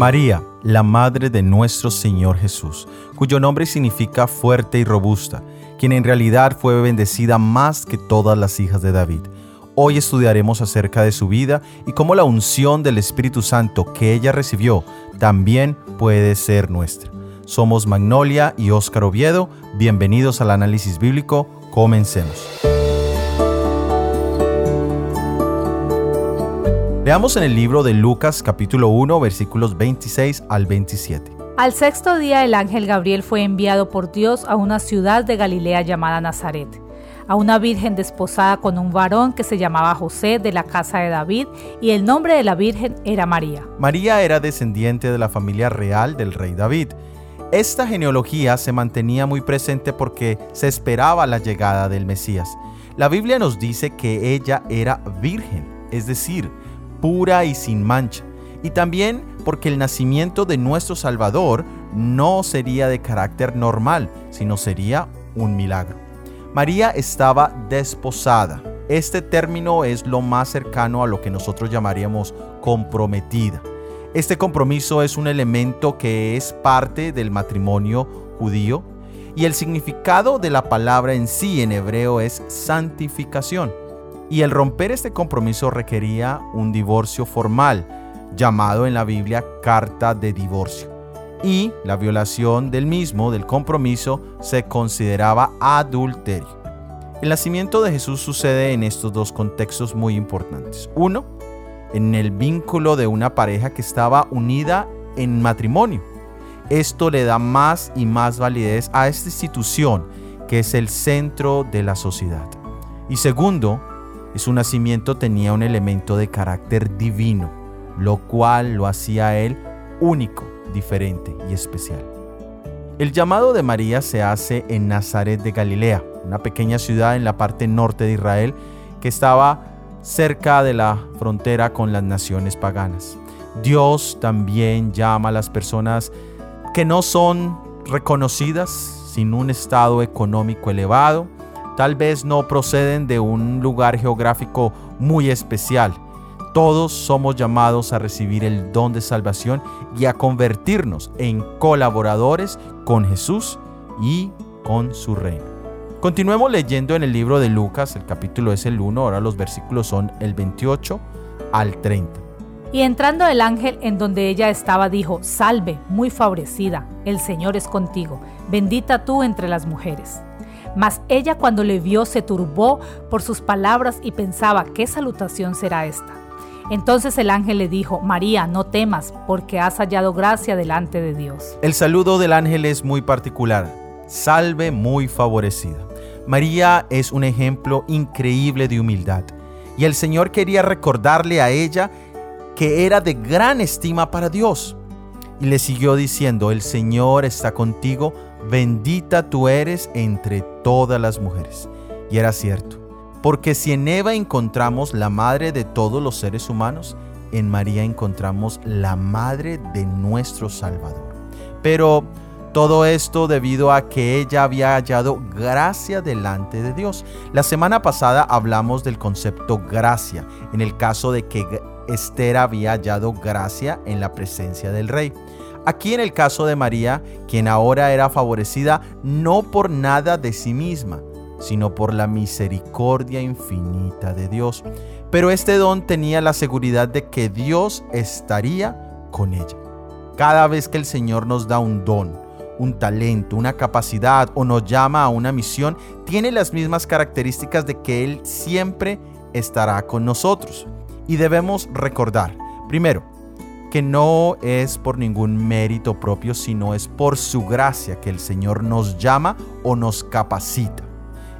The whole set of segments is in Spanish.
María, la madre de nuestro Señor Jesús, cuyo nombre significa fuerte y robusta, quien en realidad fue bendecida más que todas las hijas de David. Hoy estudiaremos acerca de su vida y cómo la unción del Espíritu Santo que ella recibió también puede ser nuestra. Somos Magnolia y Óscar Oviedo. Bienvenidos al análisis bíblico. Comencemos. Veamos en el libro de Lucas capítulo 1 versículos 26 al 27. Al sexto día el ángel Gabriel fue enviado por Dios a una ciudad de Galilea llamada Nazaret, a una virgen desposada con un varón que se llamaba José de la casa de David, y el nombre de la virgen era María. María era descendiente de la familia real del rey David. Esta genealogía se mantenía muy presente porque se esperaba la llegada del Mesías. La Biblia nos dice que ella era virgen, es decir, pura y sin mancha. Y también porque el nacimiento de nuestro Salvador no sería de carácter normal, sino sería un milagro. María estaba desposada. Este término es lo más cercano a lo que nosotros llamaríamos comprometida. Este compromiso es un elemento que es parte del matrimonio judío y el significado de la palabra en sí en hebreo es santificación y el romper este compromiso requería un divorcio formal, llamado en la Biblia carta de divorcio. Y la violación del mismo, del compromiso, se consideraba adulterio. El nacimiento de Jesús sucede en estos dos contextos muy importantes. Uno, en el vínculo de una pareja que estaba unida en matrimonio. Esto le da más y más validez a esta institución que es el centro de la sociedad. Y segundo, su nacimiento tenía un elemento de carácter divino, lo cual lo hacía a él único, diferente y especial. El llamado de María se hace en Nazaret de Galilea, una pequeña ciudad en la parte norte de Israel que estaba cerca de la frontera con las naciones paganas. Dios también llama a las personas que no son reconocidas, sin un estado económico elevado, tal vez no proceden de un lugar geográfico muy especial. Todos somos llamados a recibir el don de salvación y a convertirnos en colaboradores con Jesús y con su reino. Continuemos leyendo en el libro de Lucas, el capítulo es el 1, ahora los versículos son el 28 al 30. Y entrando el ángel en donde ella estaba, dijo, Salve, muy favorecida, el Señor es contigo, bendita tú entre las mujeres. Mas ella cuando le vio se turbó por sus palabras y pensaba, ¿qué salutación será esta? Entonces el ángel le dijo, María, no temas, porque has hallado gracia delante de Dios. El saludo del ángel es muy particular. Salve muy favorecida. María es un ejemplo increíble de humildad. Y el Señor quería recordarle a ella que era de gran estima para Dios. Y le siguió diciendo, el Señor está contigo, bendita tú eres entre todas las mujeres. Y era cierto, porque si en Eva encontramos la madre de todos los seres humanos, en María encontramos la madre de nuestro Salvador. Pero todo esto debido a que ella había hallado gracia delante de Dios. La semana pasada hablamos del concepto gracia, en el caso de que Esther había hallado gracia en la presencia del rey. Aquí en el caso de María, quien ahora era favorecida no por nada de sí misma, sino por la misericordia infinita de Dios. Pero este don tenía la seguridad de que Dios estaría con ella. Cada vez que el Señor nos da un don, un talento, una capacidad o nos llama a una misión, tiene las mismas características de que Él siempre estará con nosotros. Y debemos recordar, primero, que no es por ningún mérito propio, sino es por su gracia que el Señor nos llama o nos capacita.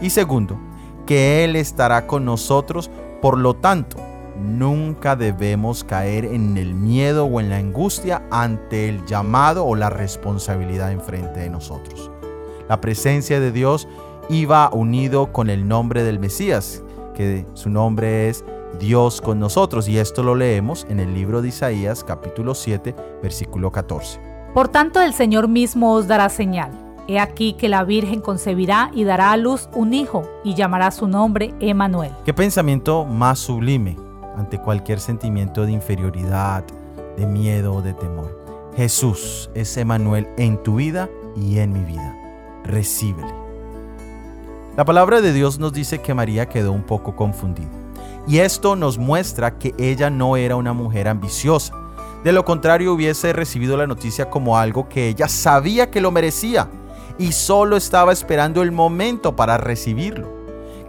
Y segundo, que Él estará con nosotros, por lo tanto, nunca debemos caer en el miedo o en la angustia ante el llamado o la responsabilidad enfrente de nosotros. La presencia de Dios iba unido con el nombre del Mesías, que su nombre es Dios con nosotros. Y esto lo leemos en el libro de Isaías capítulo 7 versículo 14. Por tanto el Señor mismo os dará señal. He aquí que la Virgen concebirá y dará a luz un hijo y llamará su nombre Emanuel. Qué pensamiento más sublime ante cualquier sentimiento de inferioridad, de miedo o de temor. Jesús es Emanuel en tu vida y en mi vida. Recíbele. La palabra de Dios nos dice que María quedó un poco confundida. Y esto nos muestra que ella no era una mujer ambiciosa. De lo contrario hubiese recibido la noticia como algo que ella sabía que lo merecía y solo estaba esperando el momento para recibirlo.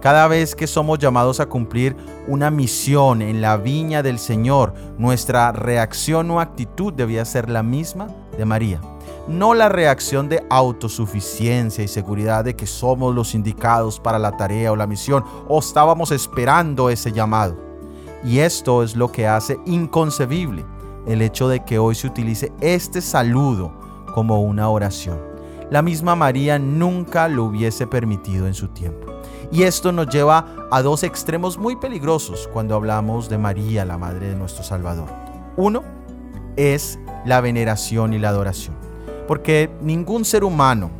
Cada vez que somos llamados a cumplir una misión en la viña del Señor, nuestra reacción o actitud debía ser la misma de María. No la reacción de autosuficiencia y seguridad de que somos los indicados para la tarea o la misión o estábamos esperando ese llamado. Y esto es lo que hace inconcebible el hecho de que hoy se utilice este saludo como una oración. La misma María nunca lo hubiese permitido en su tiempo. Y esto nos lleva a dos extremos muy peligrosos cuando hablamos de María, la Madre de nuestro Salvador. Uno es la veneración y la adoración. Porque ningún ser humano,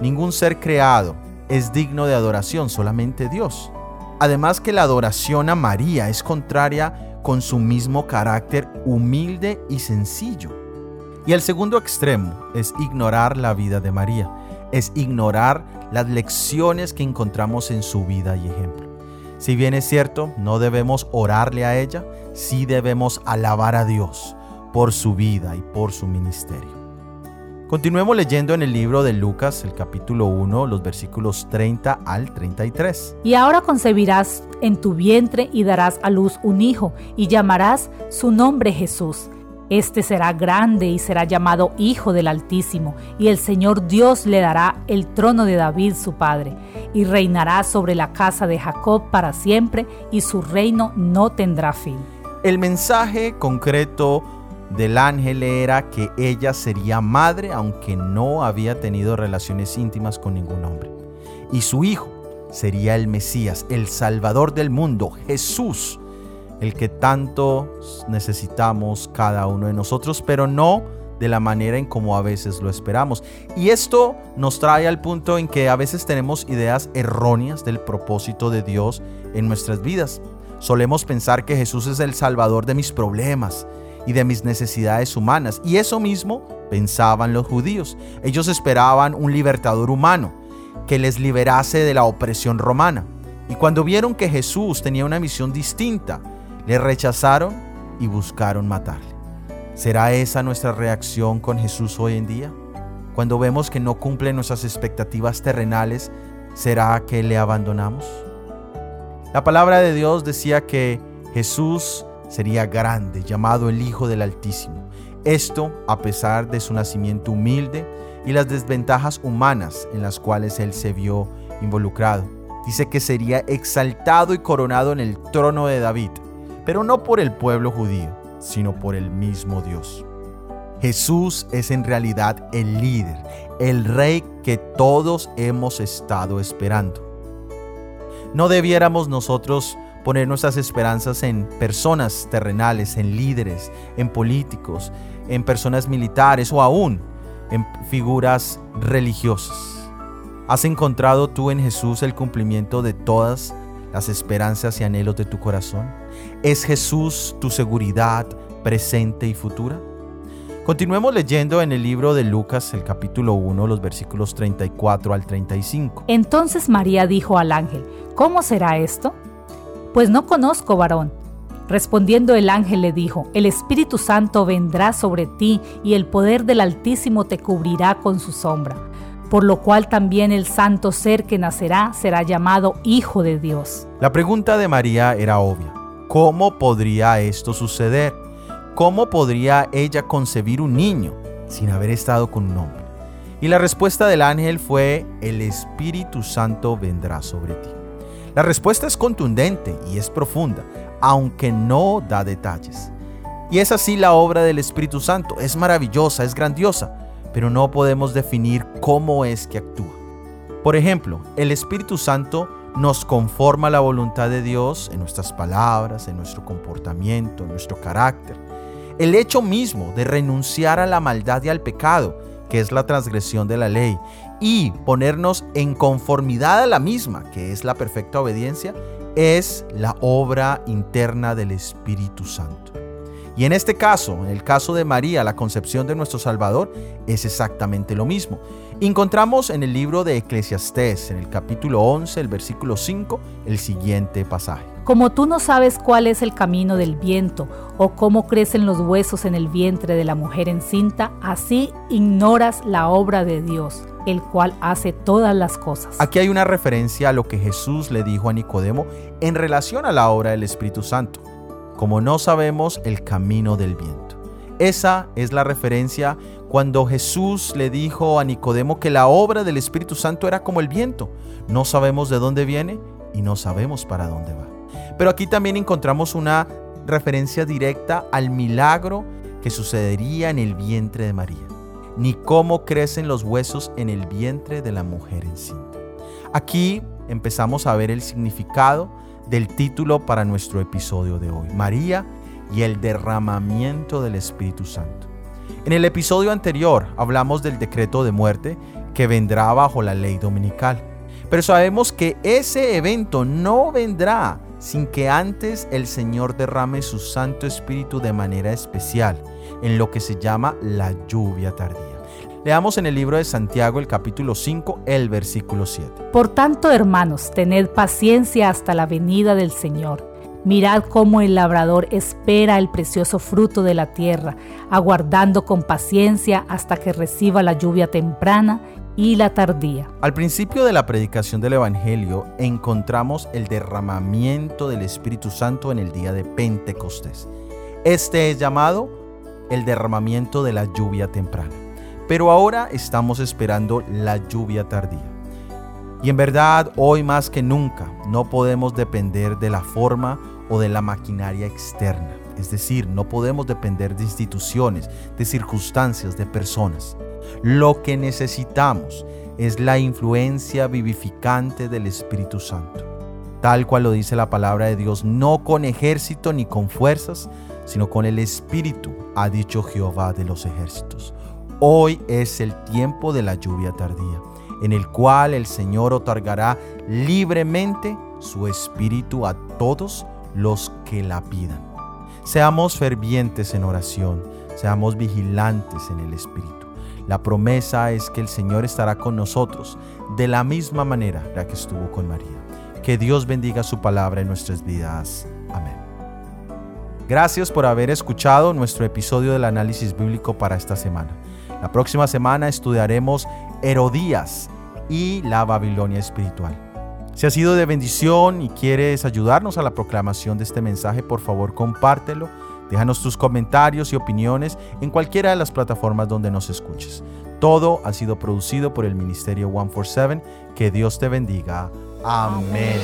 ningún ser creado es digno de adoración, solamente Dios. Además que la adoración a María es contraria con su mismo carácter humilde y sencillo. Y el segundo extremo es ignorar la vida de María es ignorar las lecciones que encontramos en su vida y ejemplo. Si bien es cierto, no debemos orarle a ella, sí debemos alabar a Dios por su vida y por su ministerio. Continuemos leyendo en el libro de Lucas, el capítulo 1, los versículos 30 al 33. Y ahora concebirás en tu vientre y darás a luz un hijo, y llamarás su nombre Jesús este será grande y será llamado Hijo del Altísimo, y el Señor Dios le dará el trono de David su padre, y reinará sobre la casa de Jacob para siempre, y su reino no tendrá fin. El mensaje concreto del ángel era que ella sería madre aunque no había tenido relaciones íntimas con ningún hombre. Y su hijo sería el Mesías, el Salvador del mundo, Jesús, el que tanto necesitamos cada uno de nosotros, pero no de la manera en como a veces lo esperamos. Y esto nos trae al punto en que a veces tenemos ideas erróneas del propósito de Dios en nuestras vidas. Solemos pensar que Jesús es el salvador de mis problemas y de mis necesidades humanas. Y eso mismo pensaban los judíos. Ellos esperaban un libertador humano que les liberase de la opresión romana. Y cuando vieron que Jesús tenía una misión distinta, le rechazaron y buscaron matarle. ¿Será esa nuestra reacción con Jesús hoy en día? Cuando vemos que no cumple nuestras expectativas terrenales, ¿será que le abandonamos? La palabra de Dios decía que Jesús sería grande, llamado el Hijo del Altísimo. Esto a pesar de su nacimiento humilde y las desventajas humanas en las cuales él se vio involucrado. Dice que sería exaltado y coronado en el trono de David pero no por el pueblo judío, sino por el mismo Dios. Jesús es en realidad el líder, el rey que todos hemos estado esperando. No debiéramos nosotros poner nuestras esperanzas en personas terrenales, en líderes, en políticos, en personas militares o aún en figuras religiosas. ¿Has encontrado tú en Jesús el cumplimiento de todas las esperanzas y anhelos de tu corazón? ¿Es Jesús tu seguridad presente y futura? Continuemos leyendo en el libro de Lucas, el capítulo 1, los versículos 34 al 35. Entonces María dijo al ángel, ¿cómo será esto? Pues no conozco varón. Respondiendo el ángel le dijo, El Espíritu Santo vendrá sobre ti y el poder del Altísimo te cubrirá con su sombra por lo cual también el santo ser que nacerá será llamado Hijo de Dios. La pregunta de María era obvia. ¿Cómo podría esto suceder? ¿Cómo podría ella concebir un niño sin haber estado con un hombre? Y la respuesta del ángel fue, el Espíritu Santo vendrá sobre ti. La respuesta es contundente y es profunda, aunque no da detalles. Y es así la obra del Espíritu Santo. Es maravillosa, es grandiosa, pero no podemos definir cómo es que actúa. Por ejemplo, el Espíritu Santo nos conforma la voluntad de Dios en nuestras palabras, en nuestro comportamiento, en nuestro carácter. El hecho mismo de renunciar a la maldad y al pecado que es la transgresión de la ley, y ponernos en conformidad a la misma, que es la perfecta obediencia, es la obra interna del Espíritu Santo. Y en este caso, en el caso de María, la concepción de nuestro Salvador, es exactamente lo mismo. Encontramos en el libro de Eclesiastés, en el capítulo 11, el versículo 5, el siguiente pasaje. Como tú no sabes cuál es el camino del viento o cómo crecen los huesos en el vientre de la mujer encinta, así ignoras la obra de Dios, el cual hace todas las cosas. Aquí hay una referencia a lo que Jesús le dijo a Nicodemo en relación a la obra del Espíritu Santo como no sabemos el camino del viento. Esa es la referencia cuando Jesús le dijo a Nicodemo que la obra del Espíritu Santo era como el viento. No sabemos de dónde viene y no sabemos para dónde va. Pero aquí también encontramos una referencia directa al milagro que sucedería en el vientre de María, ni cómo crecen los huesos en el vientre de la mujer encinta. Aquí empezamos a ver el significado del título para nuestro episodio de hoy, María y el derramamiento del Espíritu Santo. En el episodio anterior hablamos del decreto de muerte que vendrá bajo la ley dominical, pero sabemos que ese evento no vendrá sin que antes el Señor derrame su Santo Espíritu de manera especial, en lo que se llama la lluvia tardía. Leamos en el libro de Santiago el capítulo 5, el versículo 7. Por tanto, hermanos, tened paciencia hasta la venida del Señor. Mirad cómo el labrador espera el precioso fruto de la tierra, aguardando con paciencia hasta que reciba la lluvia temprana y la tardía. Al principio de la predicación del Evangelio encontramos el derramamiento del Espíritu Santo en el día de Pentecostés. Este es llamado el derramamiento de la lluvia temprana pero ahora estamos esperando la lluvia tardía. Y en verdad, hoy más que nunca, no podemos depender de la forma o de la maquinaria externa. Es decir, no podemos depender de instituciones, de circunstancias, de personas. Lo que necesitamos es la influencia vivificante del Espíritu Santo. Tal cual lo dice la palabra de Dios, no con ejército ni con fuerzas, sino con el Espíritu, ha dicho Jehová de los ejércitos. Hoy es el tiempo de la lluvia tardía, en el cual el Señor otorgará libremente su espíritu a todos los que la pidan. Seamos fervientes en oración, seamos vigilantes en el espíritu. La promesa es que el Señor estará con nosotros de la misma manera la que estuvo con María. Que Dios bendiga su palabra en nuestras vidas. Amén. Gracias por haber escuchado nuestro episodio del análisis bíblico para esta semana. La próxima semana estudiaremos Herodías y la Babilonia espiritual. Si ha sido de bendición y quieres ayudarnos a la proclamación de este mensaje, por favor compártelo. Déjanos tus comentarios y opiniones en cualquiera de las plataformas donde nos escuches. Todo ha sido producido por el Ministerio 147. Que Dios te bendiga. Amén.